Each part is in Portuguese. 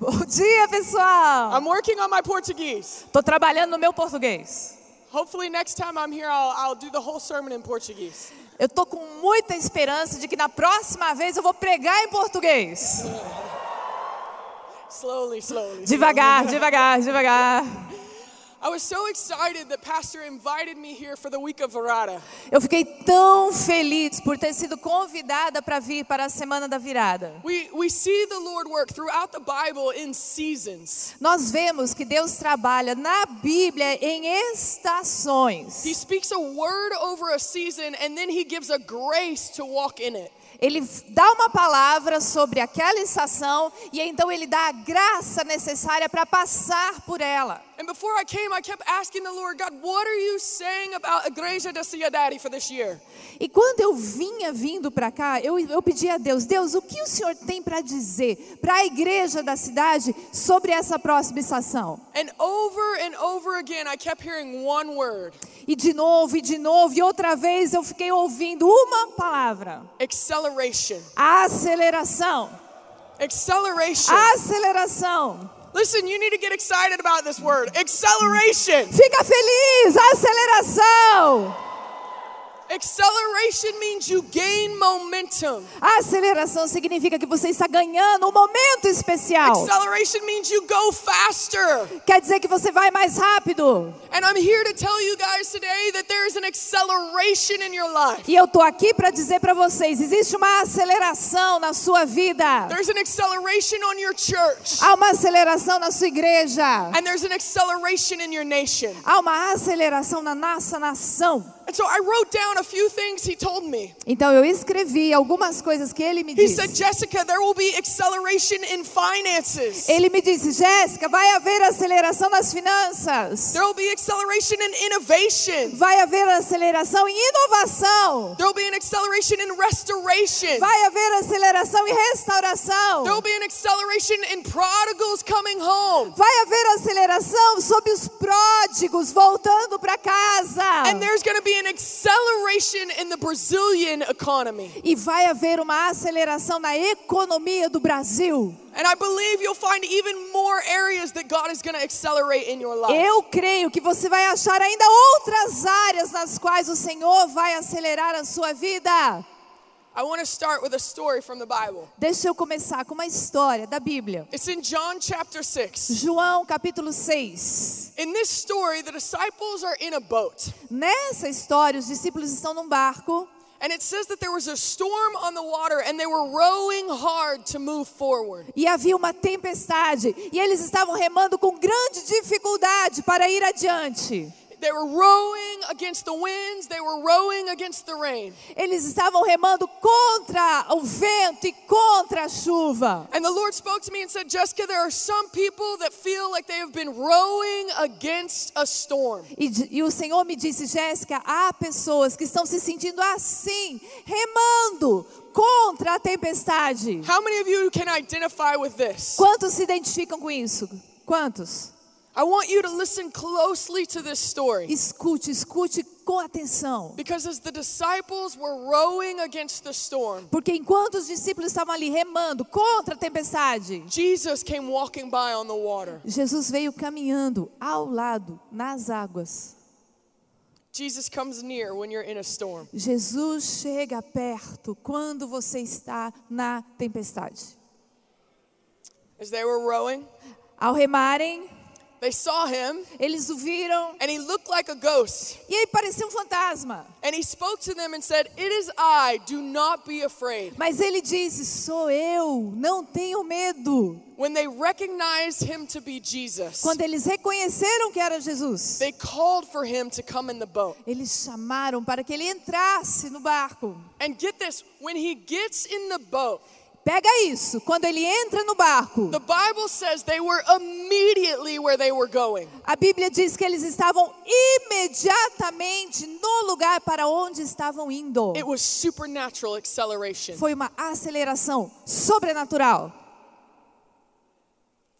Bom dia, pessoal. I'm working on my Portuguese. Tô trabalhando no meu português. Hopefully, next time I'm here, I'll, I'll do the whole sermon in Portuguese. Eu tô com muita esperança de que na próxima vez eu vou pregar em português. Slowly, slowly. Devagar, devagar, devagar. Eu fiquei tão feliz por ter sido convidada para vir para a semana da virada. We, we see the Lord work throughout the Bible in seasons. Nós vemos que Deus trabalha na Bíblia em He estações. speaks a word over a season and then he gives a grace to walk in it. Ele dá uma palavra sobre aquela estação e então ele dá a graça necessária para passar por ela. And before I came, I kept asking the Lord, God, what are you saying about Igreja da Cidade for this year? E quando eu vinha vindo para cá, eu, eu pedi a Deus: Deus, o que o Senhor tem para dizer para a igreja da cidade sobre essa próxima estação? And over and over again, I kept hearing one word E de novo, e de novo, e outra vez eu fiquei ouvindo uma palavra: acceleration. aceleração. Acceleration. Aceleração. Listen, you need to get excited about this word acceleration. Fica feliz, aceleração. Acceleration means you gain momentum. Aceleração significa que você está ganhando um momento especial. Acceleration means you go faster. Quer dizer que você vai mais rápido. And I'm here to tell you guys today that there is an acceleration in your life. E eu tô aqui para dizer para vocês, existe uma aceleração na sua vida. There's an acceleration on your church. Há uma aceleração na sua igreja. And there's an acceleration in your nation. Há uma aceleração na nossa nação. And so I wrote down a few things he told me. Então eu escrevi algumas coisas que ele me He said, disse. Jessica, there will be acceleration in finances. Ele me disse, Jéssica, vai haver aceleração nas finanças. There will be acceleration in innovation. Vai haver aceleração em inovação. There will be an acceleration in restoration. Vai haver aceleração em restauração. There will be an acceleration in prodigals coming home. Vai haver aceleração sobre os pródigos voltando para casa. And there's going to be an acceleration in the Brazilian economy. E vai haver uma aceleração na economia do Brasil. And I believe you'll find even more areas that God is going to accelerate in your life. Eu creio que você vai achar ainda outras áreas nas quais o Senhor vai acelerar a sua vida. Deixa eu começar com uma história da Bíblia. It's in John chapter 6. João capítulo 6. In this story, the disciples are in a boat. Nessa história, os discípulos estão num barco And it says that there was a storm on the water and they were rowing hard to move forward. e havia uma tempestade e eles estavam remando com grande dificuldade para ir adiante. They were rowing against the winds, they were rowing against the rain. Eles estavam remando contra o vento e contra a chuva. And the Lord spoke to me and said, Jessica, there are some people that feel like they have been rowing against a storm. E, e o Senhor me disse, Jéssica, há pessoas que estão se sentindo assim, remando contra a tempestade. How many of you can identify with this? Quantos se identificam com isso? Quantos? I want you to listen closely to this story. Escute, escute com atenção. Because as the disciples were rowing against the storm, Porque enquanto os discípulos estavam ali remando contra a tempestade, Jesus came walking by on the water. Jesus veio caminhando ao lado, nas águas. Jesus comes near when you're in a storm. Jesus chega perto quando você está na tempestade. As they were rowing, Ao remarem, they saw him eles o viram and he looked like a ghost. e aí parecia um fantasma. And he spoke to them and said, It is I, do not be afraid. Mas ele disse: Sou eu, não tenho medo. When they recognized him to be Jesus, Quando eles reconheceram que era Jesus, they called for him to come in the boat. eles chamaram para que ele entrasse no barco. And get this, when he gets in the boat, Pega isso, quando ele entra no barco, the Bible says they were immediately where they were going. a Bíblia diz que eles estavam imediatamente no lugar para onde estavam indo. It was supernatural acceleration. Foi uma aceleração sobrenatural. For those of you that feel like you have been rowing against a storm,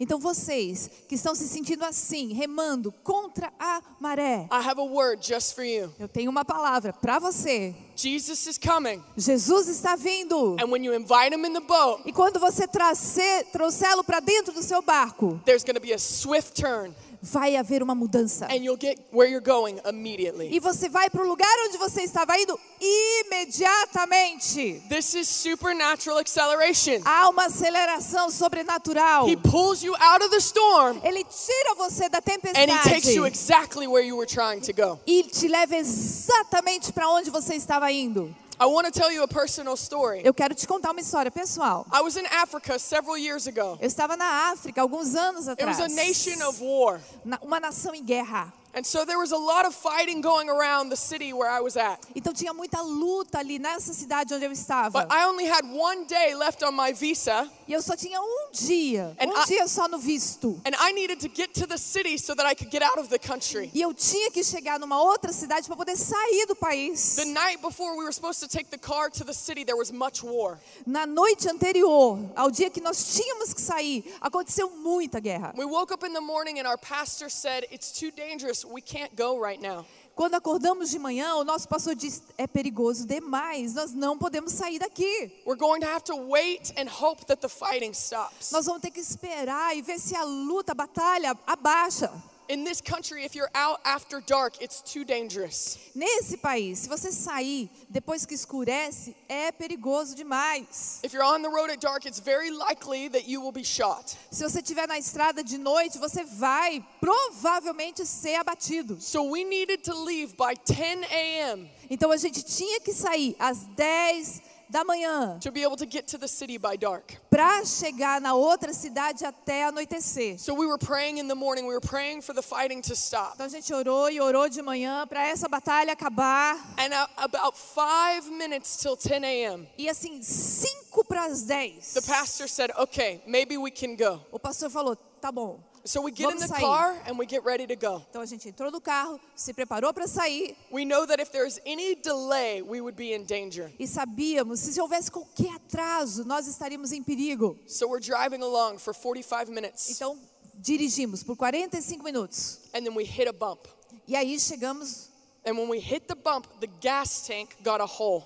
Então vocês que estão se sentindo assim, remando contra a maré, I have a word just for you. eu tenho uma palavra para você. Jesus is coming. Jesus está vindo. And when you invite him in the boat, E quando você trouxê-lo para dentro do seu barco, there's be a swift turn vai haver uma mudança. and you'll get where you're going immediately. E você vai para o lugar onde você estava indo imediatamente. This is supernatural acceleration. Há uma aceleração sobrenatural. He pulls you out of the storm Ele tira você da and he takes you tempestade exactly where you were trying to go. e te leva exatamente para onde você estava indo. I want to tell you a personal story. Eu quero te contar uma história pessoal. I was in Africa several years ago. Eu estava na África alguns anos It atrás. was a nation of war. Na- uma nação em guerra. And so there was a lot of fighting going around the city where I was at. Então tinha muita luta ali nessa cidade onde eu estava. But I only had one day left on my visa, E eu só tinha um dia, And um I- dia só no visto. and I needed to get to the city so that I could get out of the country. E eu tinha que chegar numa outra cidade para poder sair do país. The night before we were supposed to take the car to the city, there was much war. Na noite anterior, ao dia que nós tínhamos que sair, aconteceu muita guerra. We woke up in the morning and our pastor said, It's too dangerous. We can't go right now. Quando acordamos de manhã, o nosso pastor disse: é perigoso demais, nós não podemos sair daqui. We're going to have to wait and hope that the fighting stops. Nós vamos ter que esperar e ver se a luta, a batalha abaixa. In this country, if you're out after dark, it's too dangerous. Nesse país, se você sair depois que escurece, é perigoso demais. If you're on the road at dark, it's very likely that you will be shot. Se você estiver na estrada de noite, você vai provavelmente ser abatido. So we needed to leave by 10 a.m. Então a gente tinha que sair às 10 da manhã to be able to get to the city by dark. para chegar na outra cidade até anoitecer. So we were praying in the morning, we were praying for the fighting to stop. Então a gente orou e orou de manhã para essa batalha acabar. And about five minutes till 10 a.m., E assim, 5 para as 10. the pastor said, Okay, maybe we can go. O pastor falou: tá bom. So we get in Vamos the sair. car and we get ready to go. Então a gente entrou no carro, se preparou para sair We know that if there's any delay, we would be in danger. e sabíamos se houvesse qualquer atraso, nós estaríamos em perigo. So we're driving along for 45 minutes Então dirigimos por 45 minutos. and then we hit a bump. E aí chegamos, And when we hit the bump, the gas tank got a hole.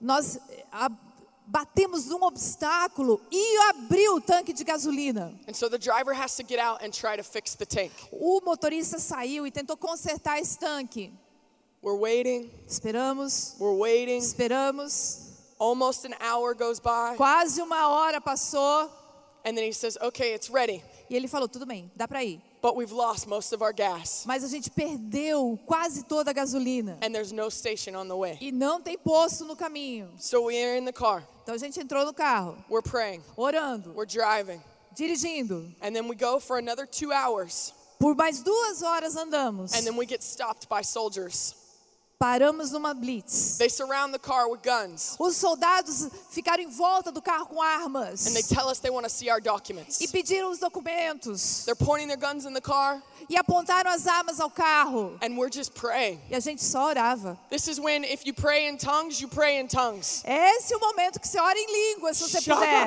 nós eh, a- batemos num obstáculo e abriu o tanque de gasolina. So. O motorista saiu e tentou consertar esse tanque. We're waiting, Esperamos, we're waiting. esperamos. Almost an hour goes by. Quase uma hora passou And then he says, Okay, it's ready. e ele falou: tudo bem, dá para ir. But we've lost most of our gas. Mas a gente perdeu quase toda a gasolina And there's no station on the way. e não tem posto no caminho. So we're in the car. Então a gente entrou no carro, We're praying. orando, We're driving. dirigindo. And then we go for another two hours. Por mais duas horas andamos. And then we get stopped by soldiers. Paramos numa blitz. They surround the car with guns. Os soldados ficaram em volta do carro com armas And they tell us they want to see our e documents. pediram os documentos They're pointing their guns in the car. e apontaram as armas ao carro. And we're just praying. E a gente só orava. This is when, if you pray in tongues, you pray in tongues. Esse é o momento que você ora em língua, se você puder.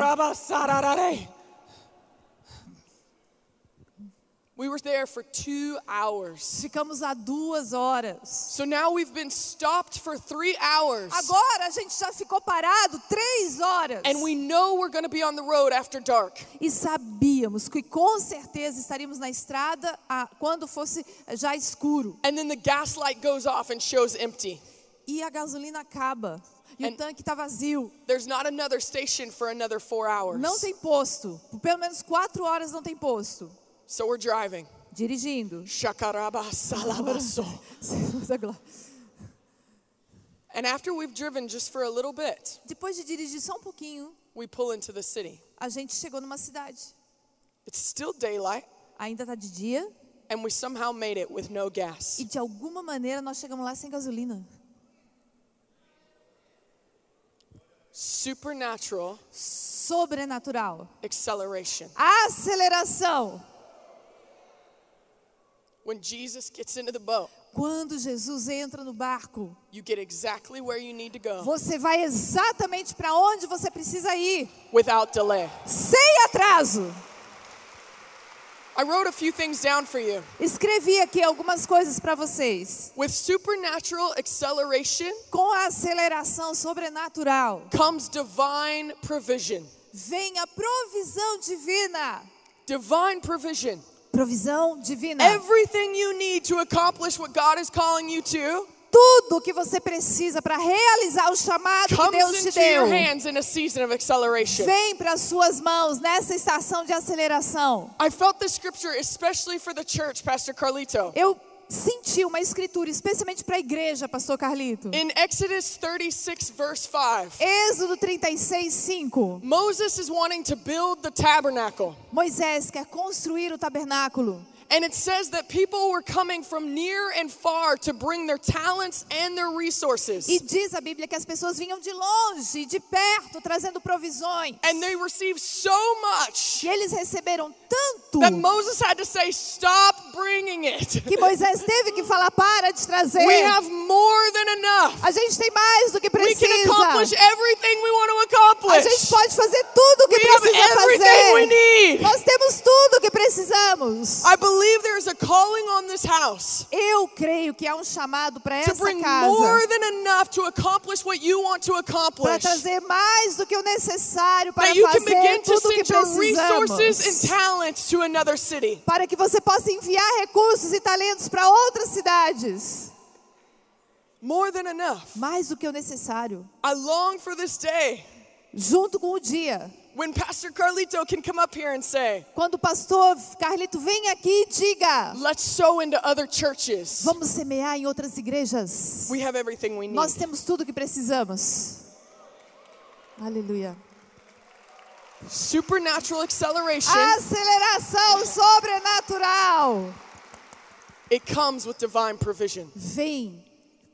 We were there for two hours. Ficamos lá duas horas. So now we've been stopped for three hours. Agora a gente já ficou parado três horas. And we know we're going to be on the road after dark. E sabíamos que com certeza estaríamos na estrada ah, quando fosse já escuro. And then the gas light goes off and shows empty. E a gasolina acaba. E And- o tanque está vazio. There's not another station for another four hours. Não tem posto. Por pelo menos quatro horas não tem posto. So we're driving. Dirigindo. And after we've driven just for a little bit, Depois de dirigir só um pouquinho, we pull into the city. a gente chegou numa cidade. It's still daylight, Ainda está de dia and we somehow made it with no gas. e de alguma maneira nós chegamos lá sem gasolina. Supernatural Sobrenatural. acceleration. Aceleração. When Jesus gets into the boat, Quando Jesus entra no barco, you get exactly where you need to go você vai exatamente para onde você precisa ir, without delay. sem atraso. I wrote a few things down for you. Escrevi aqui algumas coisas para vocês. With supernatural acceleration Com a aceleração sobrenatural, comes divine provision. vem a provisão divina. Divine provision. Provisão divina. Everything you need to accomplish what God is calling you to Tudo que você precisa para realizar o chamado que Deus te deu, vem para as suas mãos nessa estação de aceleração. I felt this scripture especially for the church, Pastor Carlito. Eu senti uma escritura especialmente para a igreja, pastor Carlito. In Exodus 36, verse 5, Êxodo 36, 5. Moses is wanting to build the tabernacle. Moisés quer construir o tabernáculo. And it says that people were coming from near and far to bring their talents and their resources. E diz a Bíblia que as pessoas vinham de longe, de perto, trazendo provisões. And they received so much E eles receberam tanto that Moses had to say, Stop bringing it. que Moisés teve que falar: para de trazer. We have more than enough. A gente tem mais do que We can accomplish precisa. everything we want to A accomplish. gente pode fazer tudo o que We have precisa everything we fazer. need. Nós temos tudo o que precisamos. I believe there is a calling on this house Eu creio que há um chamado para essa bring casa more than enough to accomplish what you want to para accomplish. trazer mais do que o necessário para fazer tudo o que send your resources and precisamos. talents to another city. Para que você possa enviar recursos e talentos para outras cidades. More than enough. Mais do que o necessário. I long for this day Junto com o dia. When Pastor Carlito can come up here and say, Quando o pastor Carlito vem aqui e diga: Let's sow into other churches. Vamos semear em outras igrejas. We have everything we need. Nós temos tudo que precisamos. Aleluia. Supernatural acceleration, Aceleração sobrenatural it comes with divine provision. vem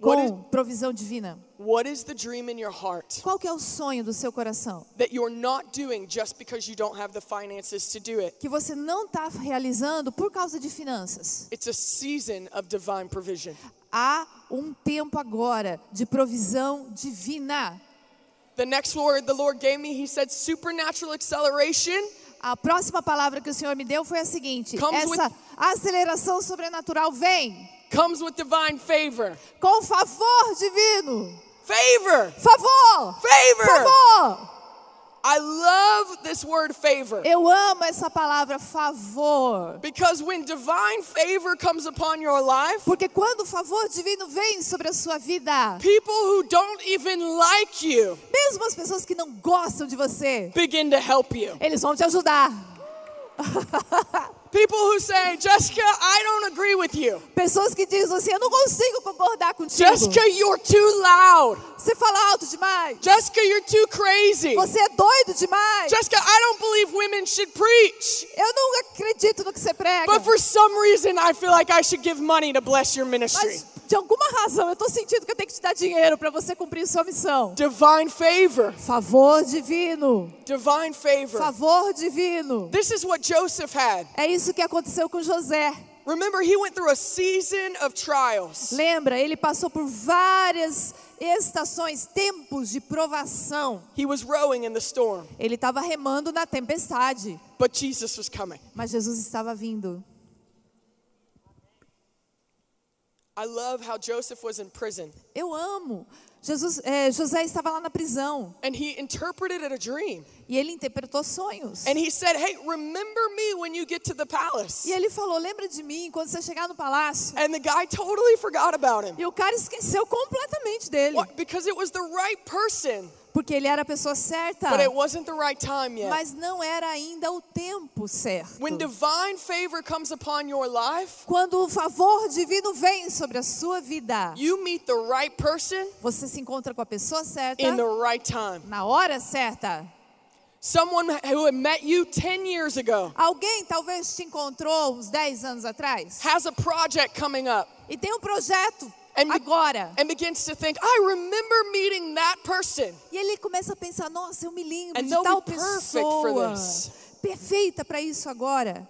Com provisão divina. What is the dream in your heart Qual que é o sonho do seu coração? that you're not doing just because you don't have the finances to do it? Que você não está realizando por causa de finanças. It's a season of divine provision. Há um tempo agora de provisão divina. The next word the Lord gave me, He said, supernatural acceleration A próxima palavra que o Senhor me deu foi a seguinte: essa aceleração sobrenatural vem comes with divine favor. com favor divino. Favor! Favor! Favor! Favor! I love this word favor Eu amo essa palavra favor. because when divine favor comes upon your life, Porque quando o favor divino vem sobre a sua vida, people who don't even like you mesmo as pessoas que não gostam de você, begin to help you. eles vão te ajudar. People who say, Jessica, I don't agree with you. Pessoas que dizem assim: Eu não consigo concordar contigo. Jessica, you're too loud. Você fala alto demais. Jessica, you're too crazy. Você é doido demais. Jessica, I don't believe women should preach. Eu não acredito no que você prega. But for some reason, I feel like I should give money to bless your ministry. Mas de alguma razão eu estou sentindo que eu tenho que te dar dinheiro para você cumprir sua missão. Divine favor. Favor divino. Divine favor. Favor divino. This is what Joseph had. É isso que aconteceu com José. Remember, he went through a season of trials. Lembra, ele passou por várias estações, tempos de provação. He was rowing in the storm, Ele estava remando na tempestade, but Jesus was coming. mas Jesus estava vindo. I love how Joseph was in prison Eu amo. Jesus, é, José estava lá na prisão and he interpreted a dream. e ele interpretou sonhos. And he said, Hey, remember me when you get to the palace. E ele falou: Lembra de mim quando você chegar no palácio? And the guy totally forgot about him. E o cara esqueceu completamente dele, Why? Because it was the right person, porque ele era a pessoa certa, but it wasn't the right time yet. mas não era ainda o tempo certo. When divine favor comes upon your life, Quando o favor divino vem sobre a sua vida, you meet the right person você se encontra com a pessoa certa in the right time. na hora certa. Someone who had met you 10 years ago Alguém talvez te encontrou uns 10 anos atrás has a project coming up e tem um projeto agora. and begins to think, I remember meeting that person. E ele começa a pensar: nossa, eu me lembro And de tal pessoa perfeita para isso agora.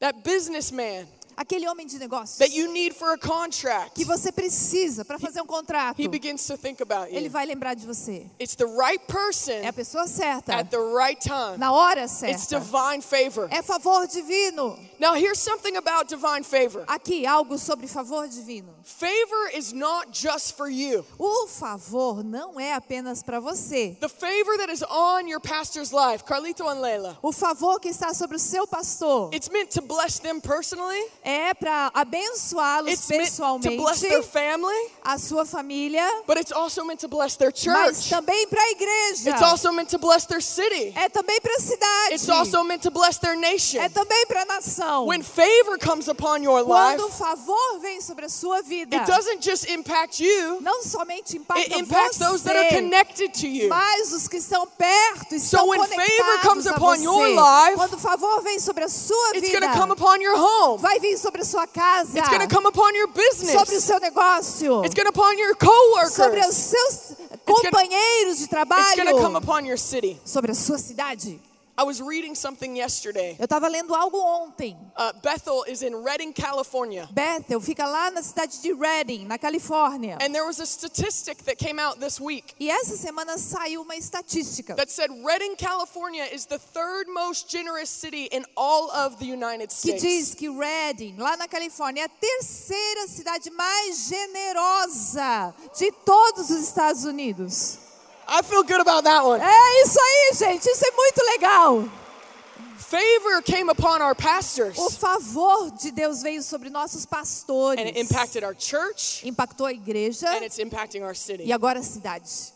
That businessman aquele homem de negócios that you need for a contract, que você precisa para fazer um contrato, he begins to think about ele vai lembrar de você. It's the right person É a pessoa certa, at the right time. na hora It's certa. divine favor. É favor divino. Now, here's something about divine favor Aqui, algo sobre favor divino. favor is not just for you. O favor não é apenas para você. The favor that is on your pastor's life, Carlito and Leila, O favor que está sobre o seu pastor it's meant to bless them personally, é para abençoá-los it's meant to bless pessoalmente, their family, a sua família, but it's also meant to bless their mas church. também para a igreja. It's also meant to bless their city. É também para a cidade. It's also meant to bless their nation. É também para a nação. When favor comes upon your life, Quando o favor vem sobre a sua vida, it doesn't just impact you, não somente impacta it impacts those that are você, connected to you. mas os que estão perto, estão when favor conectados comes a upon você. your life, Quando o favor vem sobre a sua It's vida, going to come upon your home. vai vir sobre a sua casa, It's going to come upon your sobre o business. seu negócio, It's going to upon your sobre os coworkers. seus gonna- companheiros de It's going to come trabalho, upon your city. sobre a sua cidade. I was reading something yesterday. Eu estava lendo algo ontem. Uh, Bethel is in Redding, California. Bethel fica lá na cidade de Redding, na Califórnia. And there was a statistic that came out this week E essa semana saiu uma estatística that said Redding, California is the third most generous city in all of the United que States. diz que Redding, lá na Califórnia, é a terceira cidade mais generosa de todos os Estados Unidos. I feel good about that one. É isso aí, gente. Isso é muito legal. Favor came upon our pastors O favor de Deus veio sobre nossos pastores. and it impacted our church Impactou a igreja and it's impacting our city. e agora a cidade.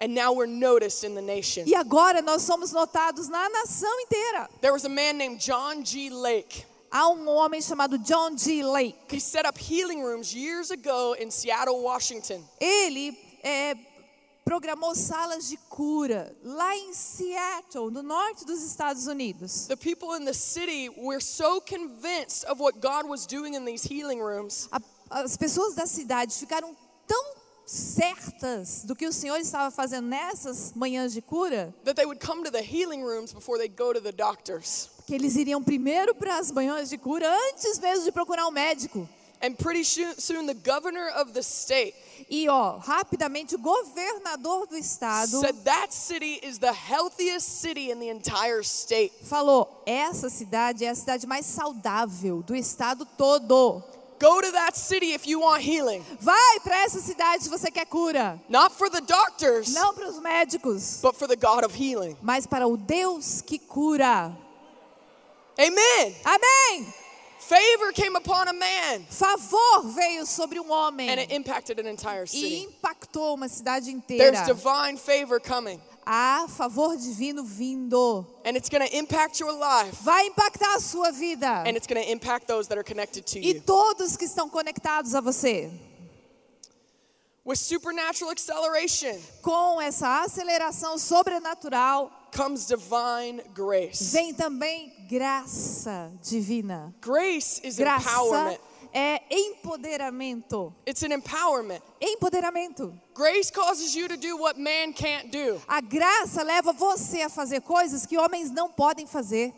And now we're noticed in the nation. E agora nós somos notados na nação inteira. There was a man named John G. Lake. Há um homem chamado John G. Lake. He set up healing rooms years ago in Seattle, Washington. Ele é, programou salas de cura lá em Seattle, no norte dos Estados Unidos. The people in the city were so convinced of what God was doing in these healing rooms as pessoas da cidade ficaram tão certas do que o Senhor estava fazendo nessas manhãs de cura, that they would come to the healing rooms before they'd go to the doctors. que eles iriam primeiro para as manhãs de cura antes mesmo de procurar um médico. And pretty soon, the governor of the state E ó, rapidamente o governador do estado said that city is the healthiest city in the entire state. falou: essa cidade é a cidade mais saudável do estado todo. Go to that city if you want healing. Vai para essa cidade se você quer cura. Not for the doctors, Não para os médicos, but for the God of healing. mas para o Deus que cura. Amen. Amém! Favor came upon a man Favor veio sobre um homem and it impacted an entire e city. impactou uma cidade There's inteira. divine favor coming, Há favor divino vindo. and it's going to impact your life, Vai impactar a sua vida and it's going to impact those that are connected to e you. todos que estão conectados a você. With supernatural acceleration Com essa aceleração sobrenatural, comes divine grace. vem também graça divina. Grace is Graça empowerment. é empoderamento. It's an empowerment. Empoderamento. Grace causes you to do what man can't do. A graça leva você a fazer coisas que homens não podem fazer.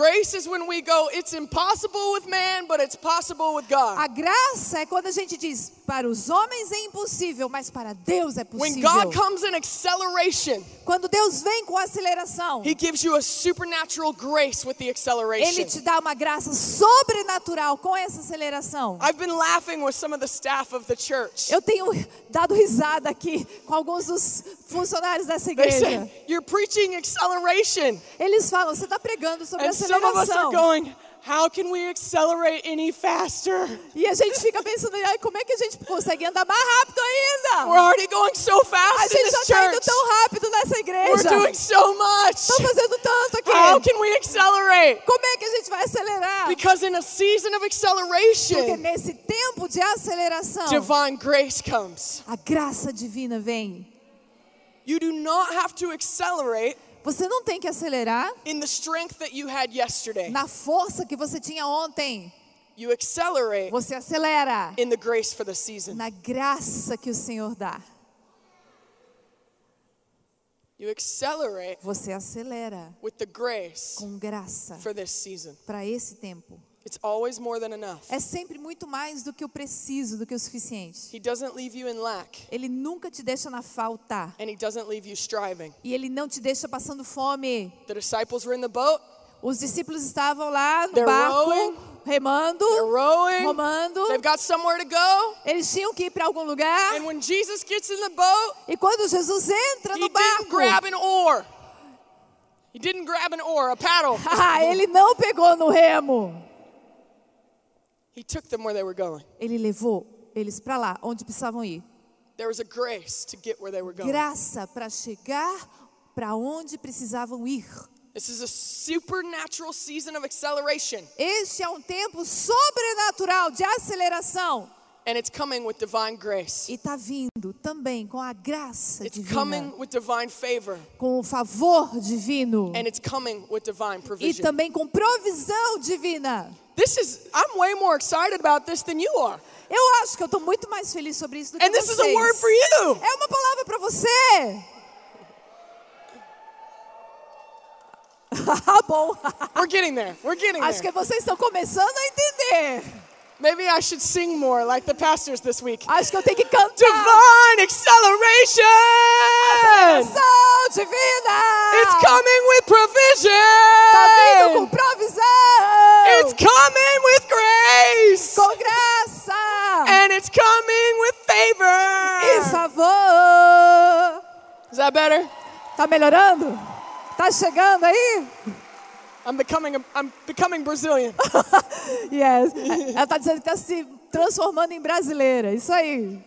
Grace is when we go, it's impossible with man, but it's possible with God. A graça é quando a gente diz, para os homens é impossível, mas para Deus é When possível. God comes in acceleration, Quando Deus vem com aceleração, He gives you a supernatural grace with the Ele acceleration. te dá uma graça sobrenatural com essa aceleração. I've been laughing with some of the staff of the church. Eu tenho dado risada aqui com alguns dos funcionários dessa They igreja. say, You're preaching acceleration. Eles falam, você está pregando sobre And some of us are going, How can we accelerate any faster? E a gente fica pensando, "Ai, como é que a gente consegue andar mais rápido We're ainda? already going so A fast in gente já está indo tão rápido nessa We're igreja. doing so much. Estão fazendo tanto aqui. How can we accelerate? Como é que a gente vai acelerar? Because in a season of Porque acceleration, nesse tempo de aceleração, divine grace comes. a graça divina vem. You do not have to accelerate Você não tem que acelerar in the strength that you had yesterday. na força que você tinha ontem. You accelerate Você acelera in the grace for the season. na graça que o Senhor dá. You accelerate Você acelera with the grace com graça for this season. para esse tempo. It's always more than enough. é sempre muito mais do que o preciso, do que o suficiente. He doesn't leave you in lack, Ele nunca te deixa na falta. and He doesn't leave you striving. E ele não te deixa passando fome. The disciples were in the boat, Os discípulos estavam lá no They're barco, rowing. remando, they're rowing, romando. they've got somewhere to go. Eles tinham que ir para algum lugar. And when Jesus gets in the boat, E quando Jesus entra no barco, grab an oar. He didn't grab an oar, a paddle. ah, ele não pegou no remo. He took them where they were going. Ele levou eles para lá, onde precisavam ir. There was a grace to get where they were going. Graça para chegar para onde precisavam ir. This is a supernatural season of acceleration, Este é um tempo sobrenatural de aceleração. and it's coming with divine grace. E está vindo também com a graça It's divina, coming with divine favor, com o favor divino and it's coming with divine e provision. também com provisão divina. This is, I'm way more excited about this than you are. Eu acho que eu estou muito mais feliz sobre isso do que And this vocês. is a word for you. É uma palavra para você. Ah, bom. We're getting there. We're getting Acho que there. vocês estão começando a entender. Maybe I should sing more like the pastors this week. Acho que eu tenho que cantar. Divine acceleration! Ação divina. It's coming with Tá vindo com provision! provisão. It's coming with grace! com graça. And it's coming with E favor! favor. Is that better? Tá melhorando? Tá chegando aí? I'm becoming a, I'm becoming Brazilian. Yes. Ela tá dizendo que tá se transformando em brasileira. Isso aí.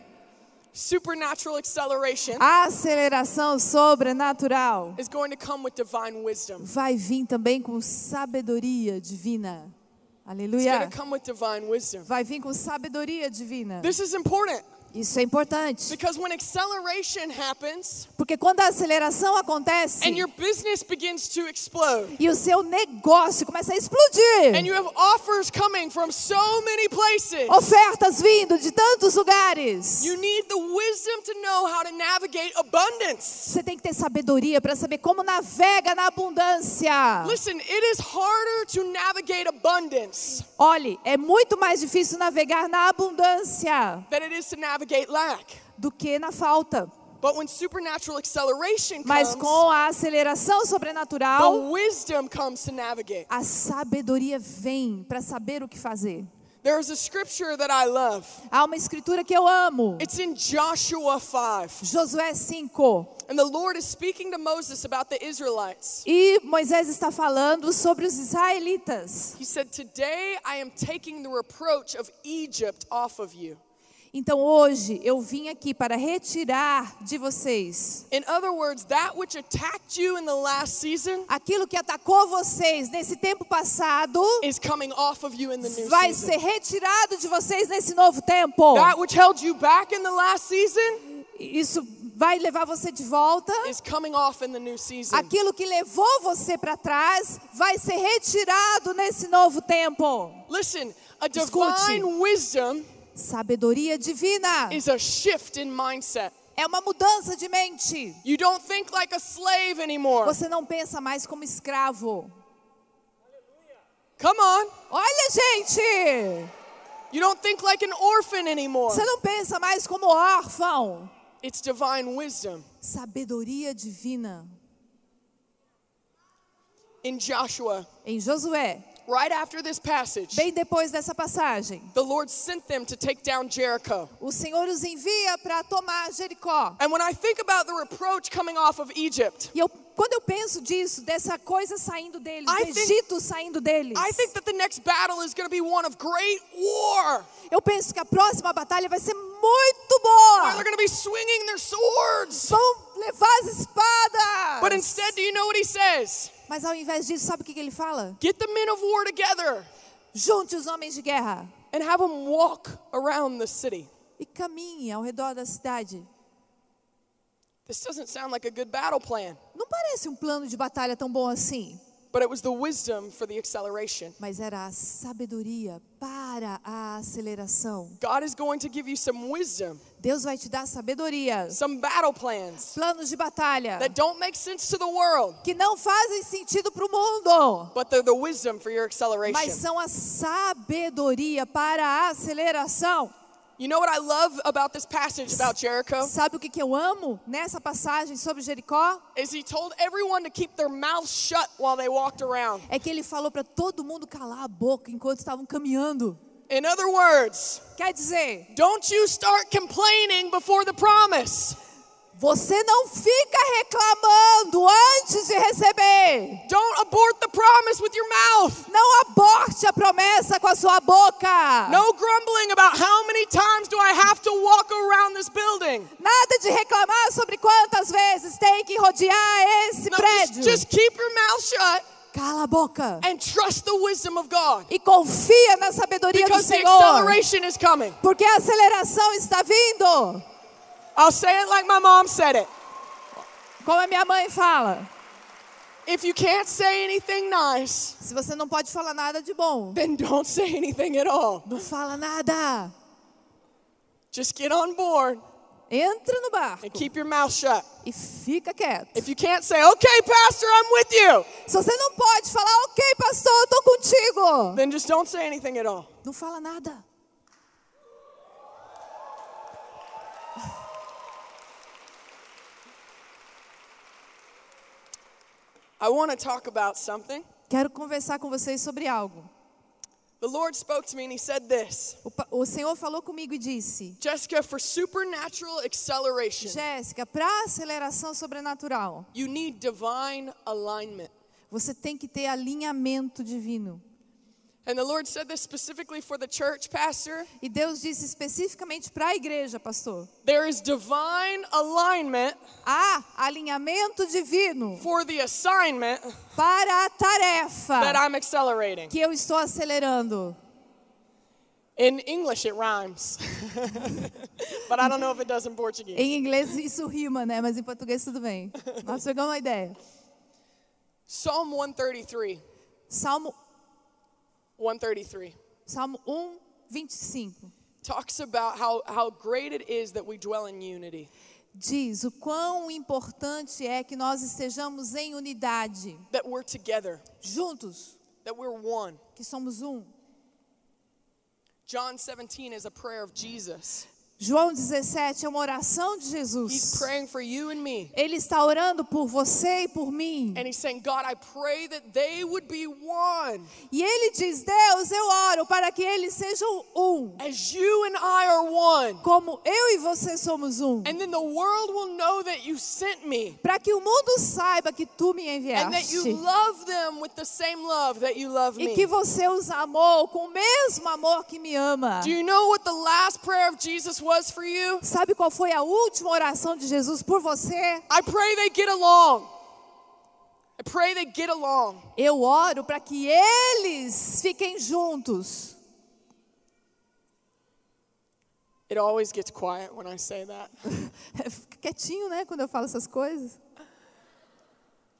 Supernatural acceleration Aceleração sobrenatural. is going to come with divine wisdom. Vai vir também com sabedoria divina. It's Aleluia. going to come with divine wisdom. Vai vir com sabedoria divina. Isso é importante. because when acceleration happens Porque quando a aceleração acontece and your business begins to explode e o seu negócio começa a explodir, and you have offers coming from so many places, ofertas vindo de tantos lugares, you need the wisdom to know how to navigate abundance. você tem que ter sabedoria para saber como navega na abundância. Listen, it is harder to navigate abundance Olhe, é muito mais difícil navegar na abundância than it is to navigate lack. do que na falta. But when supernatural acceleration Mas comes, com a aceleração the sobrenatural, wisdom comes to navigate. a sabedoria vem para saber o que fazer. There is a scripture that I love. Há uma escritura que eu amo. It's in Joshua 5. Josué 5. And the Lord is speaking to Moses about the Israelites. E Moisés está falando sobre os israelitas. He said, Today I am taking the reproach of Egypt off of you. Então hoje eu vim aqui para retirar de vocês In other words, that which attacked you in the last season aquilo que atacou vocês nesse tempo passado, is coming off of you in the new vai season. ser retirado de vocês nesse novo tempo. That which held you back in the last season Isso vai levar você de volta. is coming off in the new season. Aquilo que levou você para trás vai ser retirado nesse novo tempo. Listen, a Escute. divine wisdom Sabedoria divina is a shift in mindset. é uma mudança de mente. You don't think like a slave anymore. Você não pensa mais como escravo. Come on. Olha, gente! You don't think like an orphan anymore. Você não pensa mais como órfão. It's divine wisdom. Sabedoria divina. In Joshua, Em Josué, right after this passage, bem depois dessa passagem, the Lord sent them to take down Jericho. o Senhor os envia para tomar Jericó. And when I think about the reproach coming off of Egypt, E eu, quando eu penso disso, dessa coisa saindo deles, I do think- Egito saindo deles, I think that the next battle is going to be one of great war. eu penso que a próxima batalha vai ser muito Where boa. they're going to be swinging their swords. Vão levar as espadas. But instead, do you know what he says? Mas ao invés disso, sabe o que que ele fala? Get the men of war together Junte os homens de guerra and have them walk around the city. e caminhe ao redor da cidade. This doesn't sound like a good battle plan. Não parece um plano de batalha tão bom assim. But it was the wisdom for the acceleration. mas era a sabedoria para a aceleração. God is going to give you some wisdom, Deus vai te dar sabedoria, some battle plans planos de batalha that don't make sense to the world, que não fazem sentido para o mundo, but they're the wisdom for your mas acceleration. são a sabedoria para a aceleração. You know what I love about this passage about Jericho? Sabe o que, que eu amo nessa passagem sobre Jericó? Is he told everyone to keep their mouths shut while they walked around. É que ele falou para todo mundo calar a boca enquanto estavam caminhando. In other words, Quer dizer, don't you start complaining before the promise. Você não fica reclamando antes de receber. Don't abort the promise with your mouth. Não aborte a promessa com a sua boca. No grumbling about how many times do I have to walk around this building. Nada de reclamar sobre quantas vezes tem que rodear esse No, just, prédio. just keep your mouth shut Cala a boca and trust the wisdom of God. e confia na sabedoria do Because the Senhor. acceleration is coming. Porque a aceleração está vindo. I'll say it like my mom said it. Como a minha mãe fala. If you can't say anything nice, Se você não pode falar nada de bom, then don't say anything at all. não fala nada. Just get on board Entra no barco and keep your mouth shut. e fica quieto. If you can't say, okay, Pastor, I'm with you, Se você não pode falar, ok, pastor, eu tô contigo. then just don't say anything at all. Não fala nada. I want to talk about something. Quero conversar com vocês sobre algo. The Lord spoke to me and He said this O, o Senhor falou comigo e disse: Jessica, for supernatural acceleration, Jéssica, para aceleração sobrenatural, you need divine alignment. você tem que ter alinhamento divino. E Deus disse especificamente para a igreja, pastor: There is divine alignment há alinhamento divino for the assignment para a tarefa that I'm accelerating. que eu estou acelerando. In English, it rhymes, but I don't know if it does in Portuguese. Em inglês isso rima, né? Mas em português tudo bem. Nós pegamos uma ideia. Psalm 133. Salmo, 133 Salmo 1, 25. talks about how, how great it is that we dwell in unity. Diz o quão importante é que nós estejamos em unidade, that we're together, juntos, that we're one. que somos um. John 17 is a prayer of Jesus. João 17 é uma oração de He's Jesus. praying for you and me. Ele está orando por você e por mim. And he's saying, God, I pray that they would be one E ele diz: Deus, eu oro para que eles sejam um, as you and I are one. como eu e você somos um. And then the world will know that you sent me Para que o mundo saiba que tu me and that you enviaste. love them with the same love that you love E que você os amou com o mesmo amor que me ama. Do you know what the last prayer of Jesus was for you? Sabe qual foi a última oração de Jesus por você? I pray they get along. I pray they get along. Eu oro para que eles fiquem juntos. It always gets quiet when I say that. Fica quietinho, né, quando eu falo essas coisas.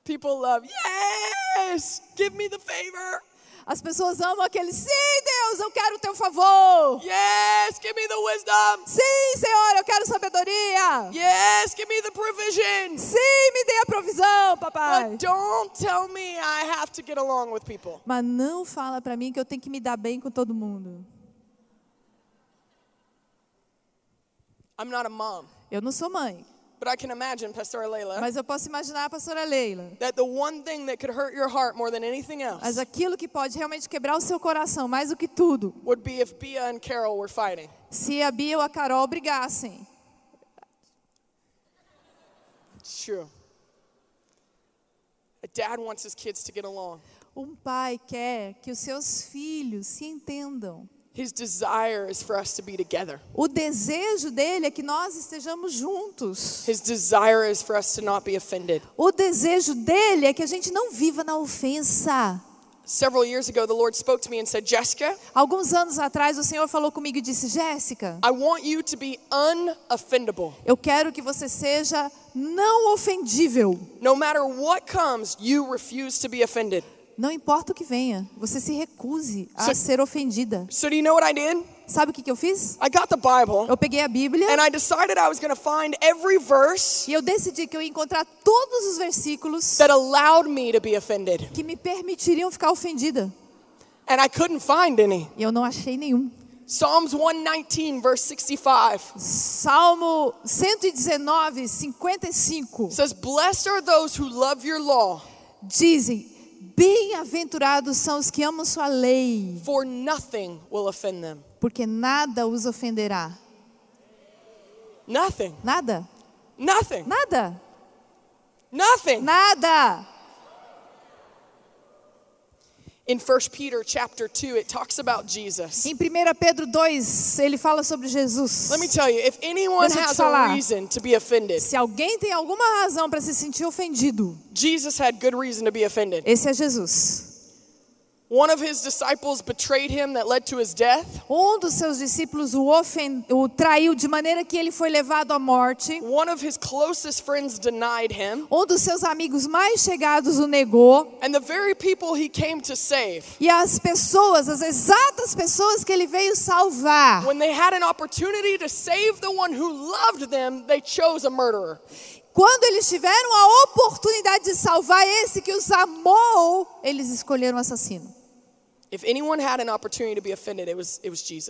People love, yes, give me the favor. As pessoas amam aquele, sim, Deus, eu quero o teu favor. Yes, give me the wisdom. Sim, Senhor, eu quero sabedoria. Yes, give me the provision. Sim, me dê a provisão, papai. But don't tell me I have to get along with people. Mas não fala para mim que eu tenho que me dar bem com todo mundo. I'm not a mom, Eu não sou mãe, but I can imagine, Pastor Leila, mas eu posso imaginar a pastora Leila. that the one thing that could hurt your heart more than anything Mas else aquilo que pode realmente quebrar o seu coração, mais do que tudo, would be if Bia and Carol were fighting. se a Bia ou a Carol brigassem. It's true. A dad wants his kids to get along. Um pai quer que os seus filhos se entendam. His desire is for us to be together. O desejo dele é que nós estejamos juntos. His desire is for us to not be offended. O desejo dele é que a gente não viva na ofensa. Several years ago, the Lord spoke to me and said, Jessica, Alguns anos atrás, o Senhor falou comigo e disse: Jéssica, I want you to be unoffendable. eu quero que você seja não ofendível. No matter what comes, you refuse to be offended. Não importa o que venha, você se recuse a So- ser ofendida. So, do you know what I did? Sabe o que, que eu fiz? I got the Bible Eu peguei a Bíblia and I decided I was going to find every verse e eu decidi que eu ia encontrar todos os versículos that allowed me to be offended. que me permitiriam ficar ofendida. And I couldn't find any. E eu não achei nenhum. Psalms 119, verse 65 Salmo 119, 55 says, Blessed are those who love your law, dizem: Bem-aventurados são os que amam sua lei, for nothing will offend them. porque nada os ofenderá. Nothing. Nada, Nothing. nada, Nothing. nada. In 1 Peter chapter 2, it talks about Jesus. Em 1 Pedro 2, ele fala sobre Jesus. Let me tell you, if anyone has a falar. reason to be offended, Se alguém tem alguma razão para se sentir ofendido, Jesus had good reason to be offended. esse é Jesus. One of his disciples betrayed him that led to his death. Um dos seus discípulos o, ofen- o traiu de maneira que ele foi levado à morte. One of his closest friends denied him. Um dos seus amigos mais chegados o negou. And the very people he came to save, E as pessoas, as exatas pessoas que ele veio salvar, when they had an opportunity to save the one who loved them, they chose a murderer. Quando eles tiveram a oportunidade de salvar esse que os amou, eles escolheram o assassino.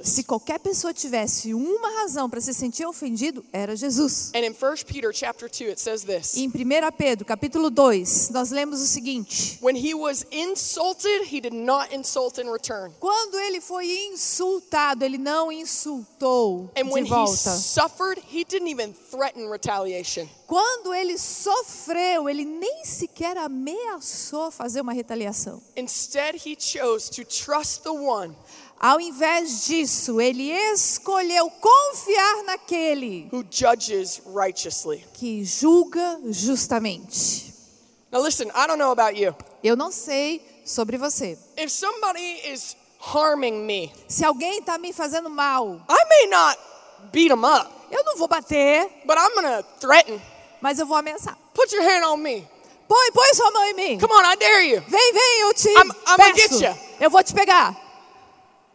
Se qualquer pessoa tivesse uma razão para se sentir ofendido, era Jesus. And in 1 Peter chapter 2, it says this. Em 1 Pedro, capítulo 2, nós lemos o seguinte: When he was insulted, he did not insult in return. Quando ele foi insultado, ele não insultou And when de he volta. suffered, he didn't even threaten retaliation. Quando ele sofreu, ele nem sequer ameaçou fazer uma retaliação. Instead, he chose to trust the one Ao invés disso, ele escolheu confiar naquele who judges righteously. que julga justamente. Now, listen, I don't know about you. Eu não sei sobre você. If somebody is harming me, Se alguém está me fazendo mal, I may not beat them up, eu não vou bater, but I'm gonna threaten. mas eu vou ameaçar. Put your hand on me. Põe, põe sua mão em mim. Come on, I dare you. Vem, vem, eu te I'm- I'm gonna get ya. Eu vou te pegar.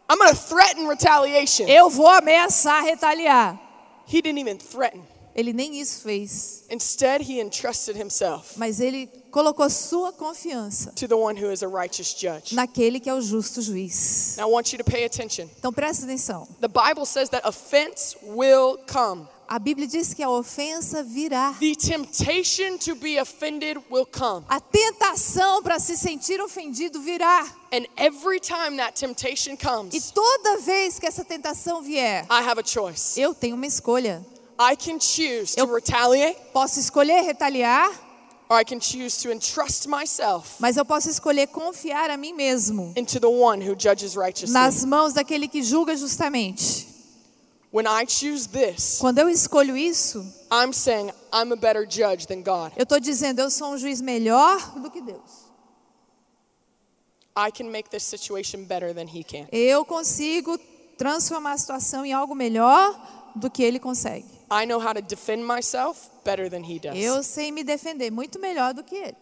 I'm gonna threaten retaliation. Eu vou ameaçar retaliar. He didn't even threaten. Ele nem isso fez, Instead, he entrusted himself mas ele colocou sua confiança to the one who is a righteous judge. naquele que é o justo juiz. Now, I want you to pay attention. Então presta atenção. The Bible says that offense will come. A Bíblia diz que a ofensa virá. The temptation to be offended will come. A tentação para se sentir ofendido virá. And every time that temptation E comes, toda vez que essa tentação vier, I have a choice. eu tenho uma escolha. I can choose to Eu- retaliate, Posso escolher retaliar, or I can choose to entrust myself mas eu posso escolher confiar a mim mesmo into the one who judges righteously. nas mãos daquele que julga justamente. When I choose this, Quando eu escolho isso, I'm saying I'm a better judge than God. eu estou dizendo eu sou um juiz melhor do que Deus. I can make this situation better than He can. Eu consigo transformar a situação em algo melhor do que ele consegue. I know how to defend myself better than He does. Eu sei me defender muito melhor do que ele.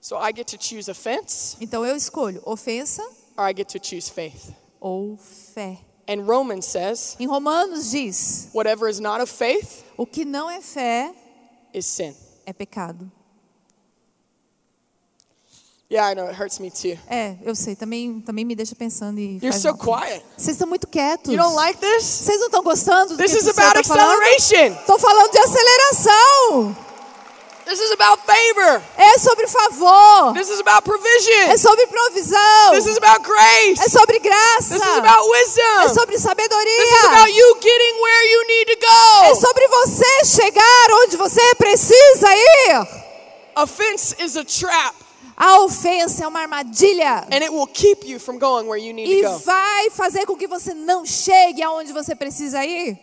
So I get to choose offense, Então eu escolho ofensa or I get to choose faith. ou fé. And Romans says, Em Romanos diz: whatever is not of faith o que não é fé is sin. é pecado. Yeah, I know, it hurts me too. É, eu sei, também, também me deixa pensando e You're so quiet. Vocês estão muito quietos. You don't like this? Vocês não estão gostando do This que is about tá falando? acceleration. Estou falando de aceleração. This is about favor. É sobre favor. This is about É provision. sobre provisão. This is about grace. É sobre graça. This is about É wisdom. sobre This is sabedoria. about you getting where you need to É go. sobre você chegar onde você precisa ir. Offense is a trap, A ofensa é uma armadilha and it will keep you from going where you need e vai fazer com que você não chegue aonde você precisa ir.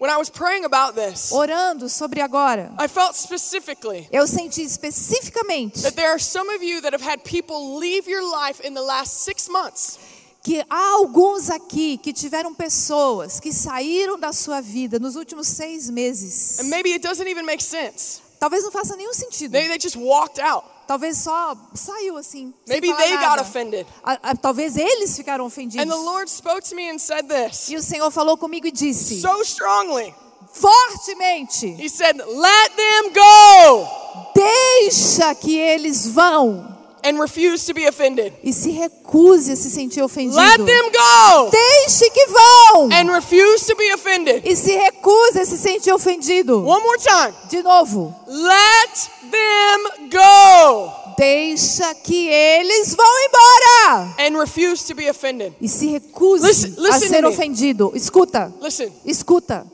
When I was praying about this, Orando sobre agora, I felt specifically eu senti especificamente that there are some of you that have had people leave your life in the last six months. que há alguns aqui que tiveram pessoas que saíram da sua vida nos últimos seis meses. And maybe it doesn't even make sense. Talvez não faça nenhum sentido. Maybe they just walked out. Talvez só saiu assim. Maybe they got nada. offended. A- a- talvez eles ficaram ofendidos. And the Lord spoke to me and said this E o Senhor falou comigo e disse, so strongly. fortemente, He said, Let them go deixa que eles vão and refuse to be offended. e se recuse a se sentir ofendido. Let them go Deixe que vão and refuse to be offended. e se recuse a se sentir ofendido. One more time. De novo, Let them go deixa que eles vão embora and refuse to be offended. e se recuse Listen- a listen ser to me. ofendido. Escuta, Listen, escuta.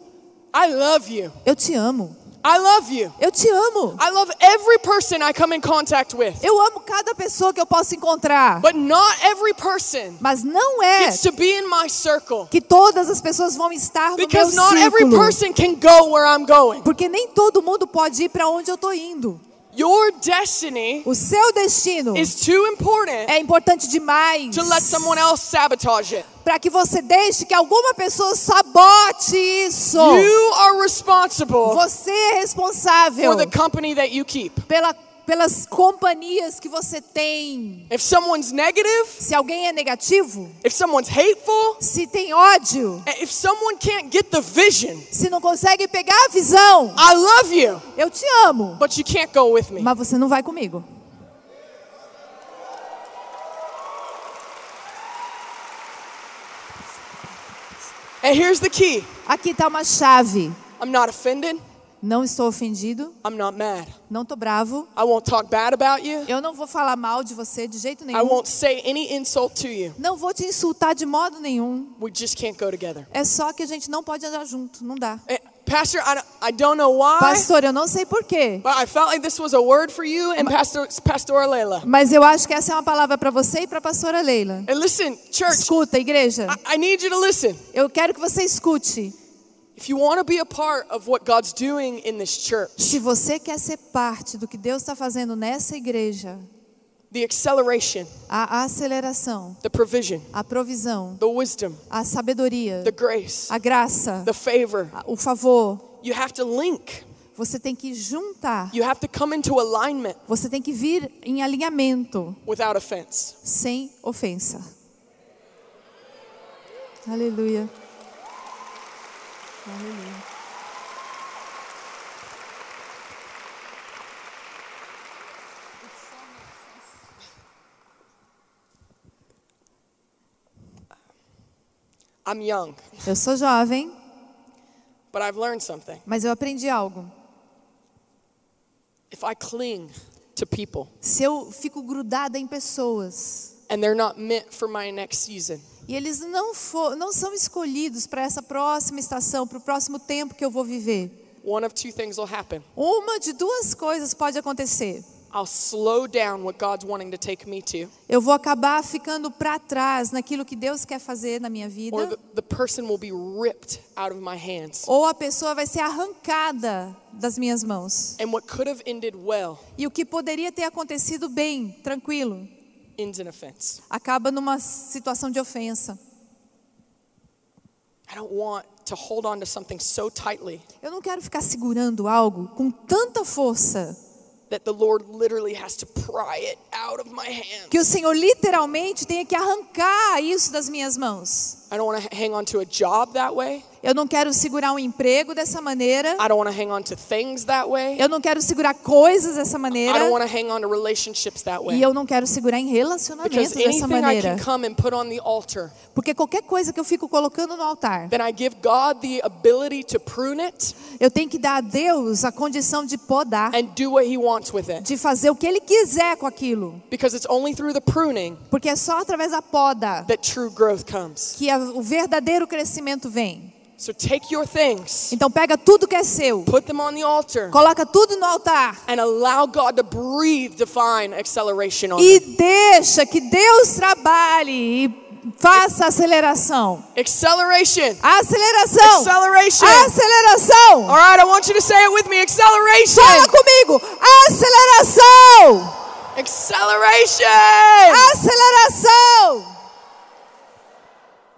I love you. Eu te amo. I love you. Eu te amo. I love every person I come in contact with. Eu amo cada pessoa que eu posso encontrar. But not every person Mas não é gets to be in my circle. que todas as pessoas vão estar no meu Because not every círculo. person can go where I'm going. Porque nem todo mundo pode ir para onde eu tô indo. Your destiny O seu destino is too important é importante demais to let someone else sabotage it. para que você deixe que alguma pessoa sabote isso. You are responsible Você é responsável for the company that you keep. pela, pelas companhias que você tem. If someone's negative, Se alguém é negativo, if someone's hateful, se tem ódio, if someone can't get the vision, se não consegue pegar a visão, I love you, eu te amo, but you can't go with me. mas você não vai comigo. And here's the key Aqui está uma chave. I'm not offended, Não estou ofendido, I'm not mad. não estou bravo. I won't talk bad about you, Eu não vou falar mal de você de jeito I nenhum. won't say any insult to you. Não vou te insultar de modo nenhum. We just can't go together. É só que a gente não pode andar junto, não dá. Eh, Pastor, I don't, I know why, Pastor, eu não sei porquê, but I felt like this was a word for you and Pastor, Pastor Leila. mas eu acho que essa é uma palavra para você e para a pastora Leila. And listen, church, Escuta, igreja. I, I need you to listen. Eu quero que você escute. Se você quer ser parte do que Deus está fazendo nessa igreja, the acceleration, a aceleração, the provision, a provisão, the wisdom, a sabedoria, the grace, a graça, the favor, a- o favor, you have to link. você tem que juntar. You have to come into alignment Você tem que vir em alinhamento, without offense. sem ofensa. Aleluia. Aleluia. I'm young, Eu sou jovem, but I've learned something. mas eu aprendi algo. If I cling to people Se eu fico grudada em pessoas and they're not meant for my next season, e eles não, for, não são escolhidos para essa próxima estação, para o próximo tempo que eu vou viver, uma de duas coisas pode acontecer. I'll slow down what God's wanting to take me to, Eu vou acabar ficando para trás naquilo que Deus quer fazer na minha or vida, the, the person will be ripped out of my hands. ou a pessoa vai ser arrancada das minhas mãos. And what could have ended well E o que poderia ter acontecido bem, tranquilo, ends in offense. acaba numa situação de ofensa. I don't want to hold on to something so tightly Eu não quero ficar segurando algo com tanta força that the Lord literally has to pry it out of my hands. que o Senhor literalmente tenha que arrancar isso das minhas mãos. I don't want to hang on to a job that way. Eu não quero segurar um emprego dessa maneira. I don't want to hang on to things that way. Eu não quero segurar coisas dessa I maneira. don't want to hang on to relationships that E way. eu não quero segurar em relacionamentos Because dessa anything I maneira. can come and put on the altar, Porque qualquer coisa que eu fico colocando no altar, then I give God the ability to prune it eu tenho que dar a Deus a condição de podar, and do what He wants with it. de fazer o que Ele quiser com aquilo. Because it's only through the pruning Porque é só através da poda that true growth comes. que o verdadeiro crescimento vem. So take your things, Então pega tudo que é seu, put them on the altar, coloca tudo no altar and allow God to breathe divine acceleration on e them. deixa que Deus trabalhe e faça aceleração. Acceleration. Aceleração! Acceleration. Aceleração! All right, I want you to say it with me. Acceleration. Fala comigo! Aceleração! Acceleration. Aceleração!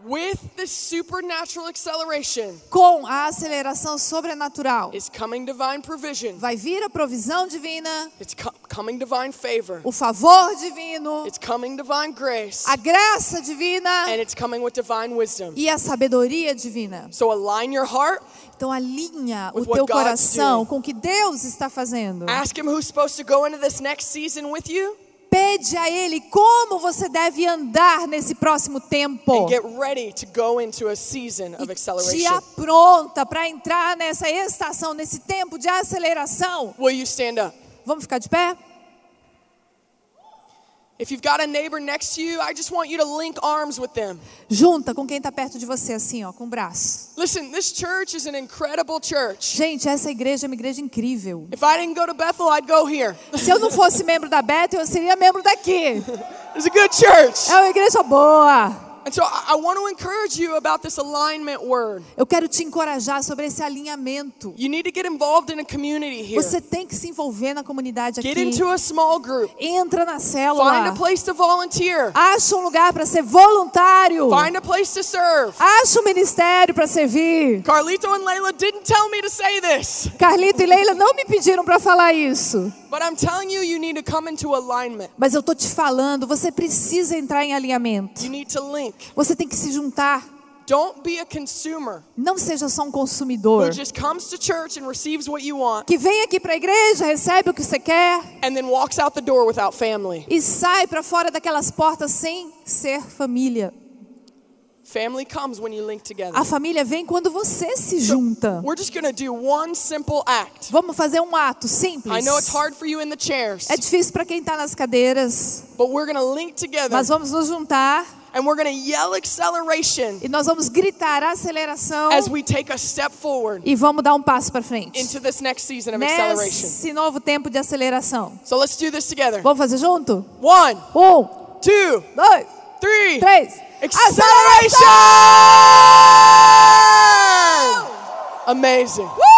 With the supernatural acceleration Com a aceleração sobrenatural, is coming divine provision. vai vir a provisão divina, It's co- coming divine favor, o favor divino, it's coming divine grace, a graça divina and it's coming with divine wisdom. e a sabedoria divina. So align your heart, Então alinha o teu coração com o que Deus está fazendo. ask Him who's supposed to go into this next season with you, Pede a Ele como você deve andar nesse próximo tempo. and get ready to go into a season of E te apronta para entrar nessa estação, nesse tempo de aceleração. Vamos ficar de pé? If you've got a neighbor next to you, I just want you to link arms with them. Junta com quem está perto de você, assim, ó, com o braço. Listen, this church is an incredible church. Gente, essa igreja é uma igreja incrível. If I didn't go to Bethel, I'd go here. Se eu não fosse membro da Bethel, eu seria membro daqui. It's a good church. É uma igreja boa. And so I, I want to encourage you about this alignment word. Eu quero te encorajar sobre esse alinhamento. You need to get involved in a community here. Você tem que se envolver na comunidade Get aqui. into a small group. Entra na Find a célula. place to volunteer. Acha um lugar para ser voluntário. Find a place to serve. Acha um ministério para servir. Carlito and Layla didn't tell me to say this, Carlito e Leila não me pediram para falar isso. but I'm telling you, you need to come into alignment. Mas eu tô te falando, você precisa entrar em alinhamento. Link. Você tem que se juntar. Don't be a consumer Não seja só um who consumidor. just comes to church and receives what you want Que vem aqui para a igreja, recebe o que você quer and then walks out the door without family. e sai para fora daquelas portas sem ser família. Family comes when you link together. A família vem quando você se junta. We're just to do one simple act. Vamos fazer um ato I simples. know it's hard for you in the chairs, É difícil para quem está nas cadeiras, but we're to link together mas vamos nos juntar and we're going to yell acceleration e nós vamos gritar aceleração as we take a step forward e vamos dar um passo para frente. into this next season of acceleration. Nesse novo tempo de aceleração. So let's do this together. Vamos fazer junto? One, Um, two, dois, three. três. Acceleration! Amazing. Woo!